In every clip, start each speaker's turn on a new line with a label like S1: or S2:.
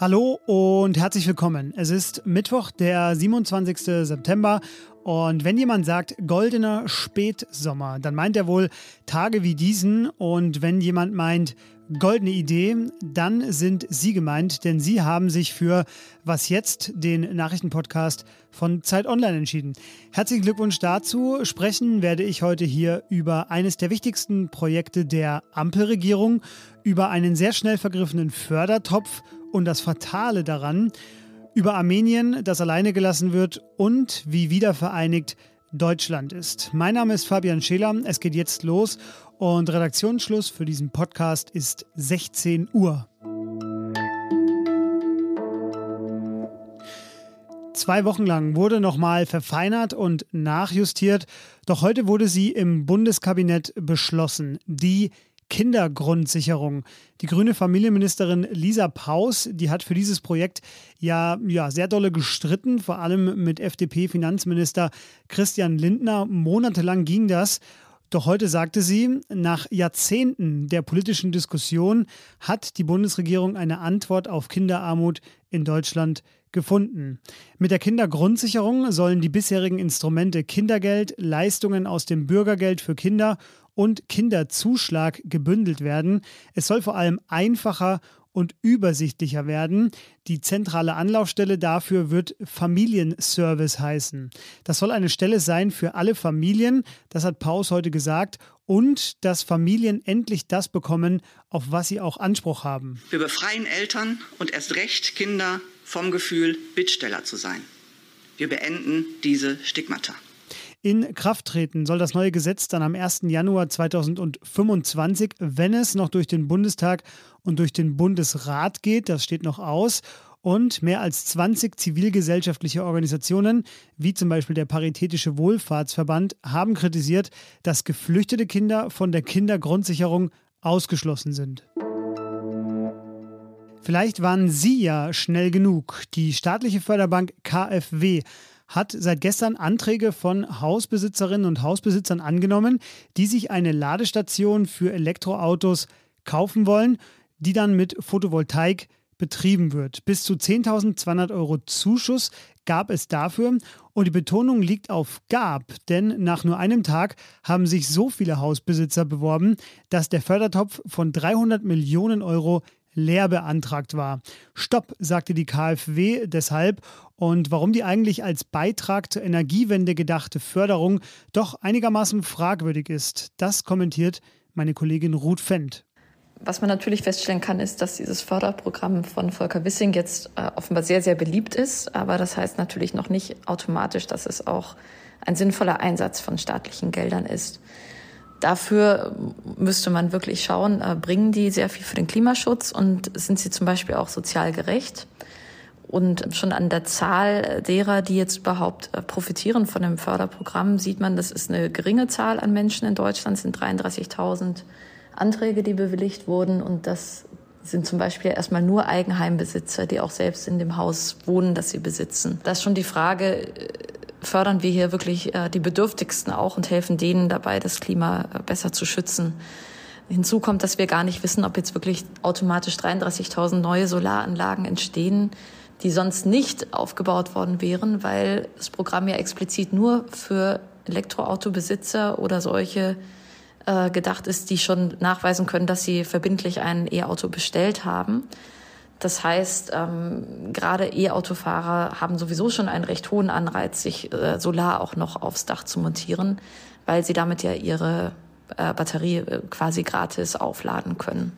S1: Hallo und herzlich willkommen. Es ist Mittwoch, der 27. September. Und wenn jemand sagt goldener Spätsommer, dann meint er wohl Tage wie diesen. Und wenn jemand meint goldene Idee, dann sind Sie gemeint, denn Sie haben sich für Was jetzt, den Nachrichtenpodcast von Zeit Online entschieden. Herzlichen Glückwunsch dazu. Sprechen werde ich heute hier über eines der wichtigsten Projekte der Ampelregierung, über einen sehr schnell vergriffenen Fördertopf und das Fatale daran, über Armenien, das alleine gelassen wird und wie wiedervereinigt Deutschland ist. Mein Name ist Fabian Scheler. Es geht jetzt los und Redaktionsschluss für diesen Podcast ist 16 Uhr. Zwei Wochen lang wurde nochmal verfeinert und nachjustiert, doch heute wurde sie im Bundeskabinett beschlossen. Die Kindergrundsicherung. Die grüne Familienministerin Lisa Paus, die hat für dieses Projekt ja, ja sehr dolle gestritten, vor allem mit FDP-Finanzminister Christian Lindner. Monatelang ging das. Doch heute sagte sie, nach Jahrzehnten der politischen Diskussion hat die Bundesregierung eine Antwort auf Kinderarmut in Deutschland gefunden. Mit der Kindergrundsicherung sollen die bisherigen Instrumente Kindergeld, Leistungen aus dem Bürgergeld für Kinder und Kinderzuschlag gebündelt werden. Es soll vor allem einfacher und übersichtlicher werden. Die zentrale Anlaufstelle dafür wird Familienservice heißen. Das soll eine Stelle sein für alle Familien, das hat Paus heute gesagt, und dass Familien endlich das bekommen, auf was sie auch Anspruch haben.
S2: Wir befreien Eltern und erst recht Kinder vom Gefühl, Bittsteller zu sein. Wir beenden diese Stigmata.
S1: In Kraft treten soll das neue Gesetz dann am 1. Januar 2025, wenn es noch durch den Bundestag und durch den Bundesrat geht. Das steht noch aus. Und mehr als 20 zivilgesellschaftliche Organisationen, wie zum Beispiel der Paritätische Wohlfahrtsverband, haben kritisiert, dass geflüchtete Kinder von der Kindergrundsicherung ausgeschlossen sind. Vielleicht waren Sie ja schnell genug. Die staatliche Förderbank KfW hat seit gestern Anträge von Hausbesitzerinnen und Hausbesitzern angenommen, die sich eine Ladestation für Elektroautos kaufen wollen, die dann mit Photovoltaik betrieben wird. Bis zu 10.200 Euro Zuschuss gab es dafür und die Betonung liegt auf gab, denn nach nur einem Tag haben sich so viele Hausbesitzer beworben, dass der Fördertopf von 300 Millionen Euro leer beantragt war. Stopp, sagte die KfW deshalb. Und warum die eigentlich als Beitrag zur Energiewende gedachte Förderung doch einigermaßen fragwürdig ist, das kommentiert meine Kollegin Ruth Fendt.
S3: Was man natürlich feststellen kann, ist, dass dieses Förderprogramm von Volker Wissing jetzt äh, offenbar sehr, sehr beliebt ist. Aber das heißt natürlich noch nicht automatisch, dass es auch ein sinnvoller Einsatz von staatlichen Geldern ist. Dafür müsste man wirklich schauen, äh, bringen die sehr viel für den Klimaschutz und sind sie zum Beispiel auch sozial gerecht? Und schon an der Zahl derer, die jetzt überhaupt äh, profitieren von dem Förderprogramm, sieht man, das ist eine geringe Zahl an Menschen in Deutschland, es sind 33.000 Anträge, die bewilligt wurden. Und das sind zum Beispiel erstmal nur Eigenheimbesitzer, die auch selbst in dem Haus wohnen, das sie besitzen. Das ist schon die Frage, äh, fördern wir hier wirklich äh, die Bedürftigsten auch und helfen denen dabei, das Klima äh, besser zu schützen. Hinzu kommt, dass wir gar nicht wissen, ob jetzt wirklich automatisch 33.000 neue Solaranlagen entstehen, die sonst nicht aufgebaut worden wären, weil das Programm ja explizit nur für Elektroautobesitzer oder solche äh, gedacht ist, die schon nachweisen können, dass sie verbindlich ein E-Auto bestellt haben. Das heißt, ähm, gerade E-Autofahrer haben sowieso schon einen recht hohen Anreiz, sich äh, Solar auch noch aufs Dach zu montieren, weil sie damit ja ihre äh, Batterie äh, quasi gratis aufladen können.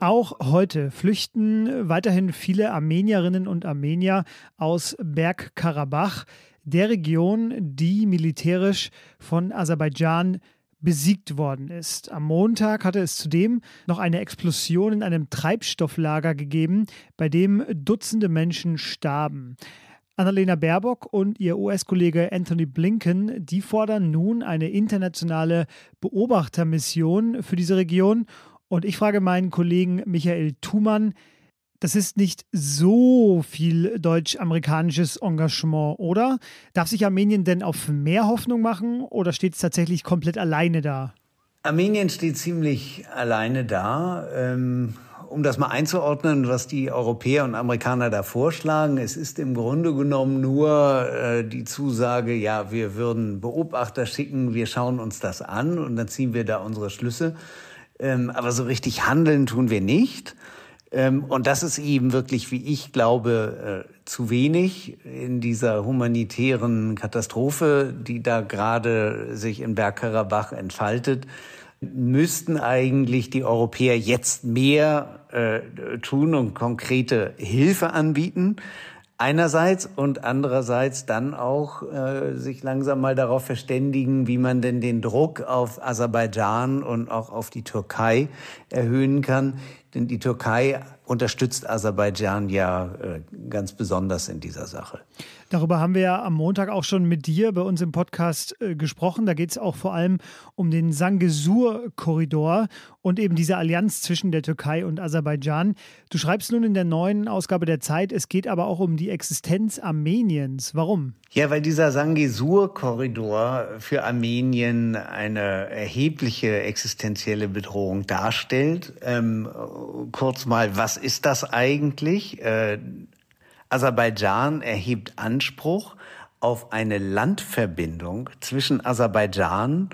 S1: Auch heute flüchten weiterhin viele Armenierinnen und Armenier aus Bergkarabach, der Region, die militärisch von Aserbaidschan besiegt worden ist. Am Montag hatte es zudem noch eine Explosion in einem Treibstofflager gegeben, bei dem Dutzende Menschen starben. Annalena Baerbock und ihr US-Kollege Anthony Blinken, die fordern nun eine internationale Beobachtermission für diese Region. Und ich frage meinen Kollegen Michael Thumann, das ist nicht so viel deutsch-amerikanisches Engagement, oder? Darf sich Armenien denn auf mehr Hoffnung machen oder steht es tatsächlich komplett alleine da?
S4: Armenien steht ziemlich alleine da. Ähm, um das mal einzuordnen, was die Europäer und Amerikaner da vorschlagen, es ist im Grunde genommen nur äh, die Zusage, ja, wir würden Beobachter schicken, wir schauen uns das an und dann ziehen wir da unsere Schlüsse. Ähm, aber so richtig handeln tun wir nicht. Ähm, und das ist eben wirklich, wie ich glaube, äh, zu wenig in dieser humanitären Katastrophe, die da gerade sich in Bergkarabach entfaltet müssten eigentlich die Europäer jetzt mehr äh, tun und konkrete Hilfe anbieten. Einerseits und andererseits dann auch äh, sich langsam mal darauf verständigen, wie man denn den Druck auf Aserbaidschan und auch auf die Türkei erhöhen kann. Denn die Türkei unterstützt Aserbaidschan ja äh, ganz besonders in dieser Sache.
S1: Darüber haben wir ja am Montag auch schon mit dir bei uns im Podcast äh, gesprochen. Da geht es auch vor allem um den Sangesur-Korridor und eben diese Allianz zwischen der Türkei und Aserbaidschan. Du schreibst nun in der neuen Ausgabe der Zeit, es geht aber auch um die Existenz Armeniens. Warum?
S4: Ja, weil dieser Sangesur-Korridor für Armenien eine erhebliche existenzielle Bedrohung darstellt. Ähm, kurz mal, was ist das eigentlich? Äh, Aserbaidschan erhebt Anspruch auf eine Landverbindung zwischen Aserbaidschan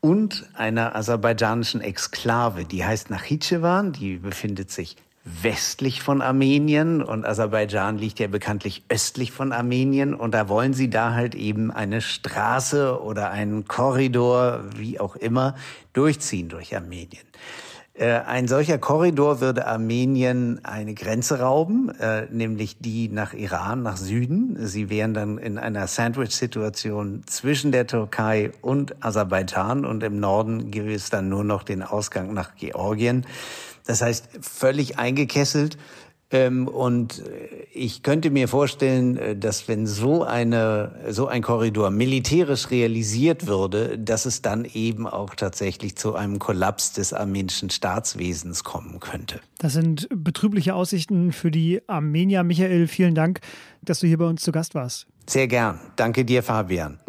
S4: und einer aserbaidschanischen Exklave, die heißt Nachitschewan, die befindet sich westlich von Armenien und Aserbaidschan liegt ja bekanntlich östlich von Armenien und da wollen sie da halt eben eine Straße oder einen Korridor, wie auch immer, durchziehen durch Armenien. Äh, ein solcher Korridor würde Armenien eine Grenze rauben, äh, nämlich die nach Iran, nach Süden. Sie wären dann in einer Sandwich-Situation zwischen der Türkei und Aserbaidschan und im Norden gäbe es dann nur noch den Ausgang nach Georgien. Das heißt, völlig eingekesselt und äh, ich könnte mir vorstellen, äh, dass wenn so eine, so ein Korridor militärisch realisiert würde, dass es dann eben auch tatsächlich zu einem Kollaps des armenischen Staatswesens kommen könnte.
S1: Das sind betrübliche Aussichten für die Armenier. Michael, vielen Dank, dass du hier bei uns zu Gast warst.
S4: Sehr gern. Danke dir, Fabian.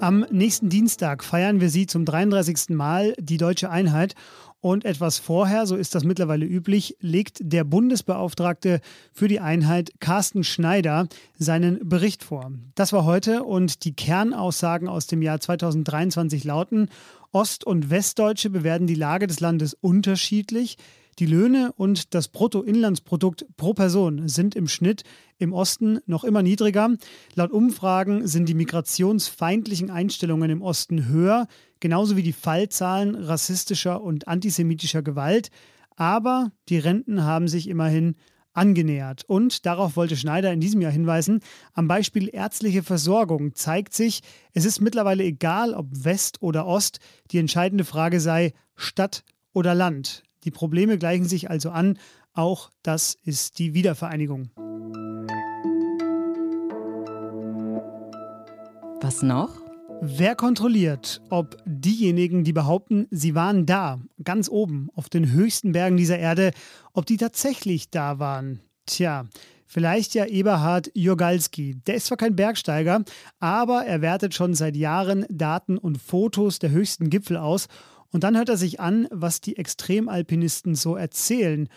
S1: Am nächsten Dienstag feiern wir sie zum 33. Mal die deutsche Einheit. Und etwas vorher, so ist das mittlerweile üblich, legt der Bundesbeauftragte für die Einheit Carsten Schneider seinen Bericht vor. Das war heute und die Kernaussagen aus dem Jahr 2023 lauten, Ost- und Westdeutsche bewerten die Lage des Landes unterschiedlich. Die Löhne und das Bruttoinlandsprodukt pro Person sind im Schnitt im Osten noch immer niedriger. Laut Umfragen sind die migrationsfeindlichen Einstellungen im Osten höher, genauso wie die Fallzahlen rassistischer und antisemitischer Gewalt. Aber die Renten haben sich immerhin angenähert. Und darauf wollte Schneider in diesem Jahr hinweisen, am Beispiel ärztliche Versorgung zeigt sich, es ist mittlerweile egal, ob West oder Ost, die entscheidende Frage sei Stadt oder Land. Die Probleme gleichen sich also an. Auch das ist die Wiedervereinigung.
S5: Was noch?
S1: Wer kontrolliert, ob diejenigen, die behaupten, sie waren da, ganz oben, auf den höchsten Bergen dieser Erde, ob die tatsächlich da waren? Tja, vielleicht ja Eberhard Jurgalski. Der ist zwar kein Bergsteiger, aber er wertet schon seit Jahren Daten und Fotos der höchsten Gipfel aus und dann hört er sich an, was die Extremalpinisten so erzählen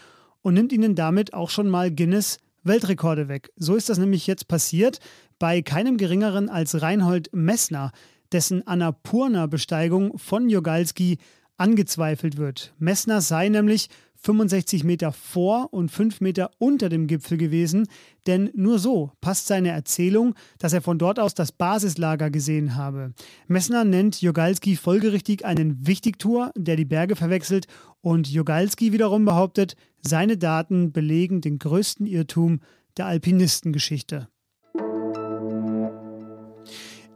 S1: und nimmt ihnen damit auch schon mal Guinness Weltrekorde weg. So ist das nämlich jetzt passiert bei keinem geringeren als Reinhold Messner, dessen Annapurna-Besteigung von Jogalski angezweifelt wird. Messner sei nämlich 65 Meter vor und 5 Meter unter dem Gipfel gewesen, denn nur so passt seine Erzählung, dass er von dort aus das Basislager gesehen habe. Messner nennt Jogalski folgerichtig einen Wichtigtour, der die Berge verwechselt, und Jogalski wiederum behauptet, seine Daten belegen den größten Irrtum der Alpinistengeschichte.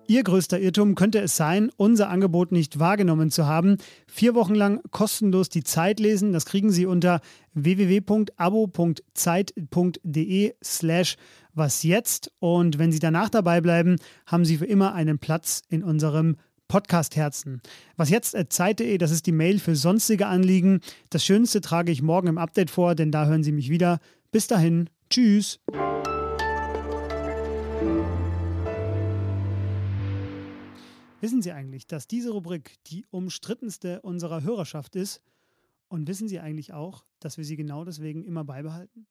S1: Ihr größter Irrtum könnte es sein, unser Angebot nicht wahrgenommen zu haben. Vier Wochen lang kostenlos die Zeit lesen. Das kriegen Sie unter www.abo.zeit.de slash was jetzt. Und wenn Sie danach dabei bleiben, haben Sie für immer einen Platz in unserem Podcast-Herzen. Was jetzt Zeit.de, das ist die Mail für sonstige Anliegen. Das Schönste trage ich morgen im Update vor, denn da hören Sie mich wieder. Bis dahin, tschüss. Wissen Sie eigentlich, dass diese Rubrik die umstrittenste unserer Hörerschaft ist? Und wissen Sie eigentlich auch, dass wir sie genau deswegen immer beibehalten?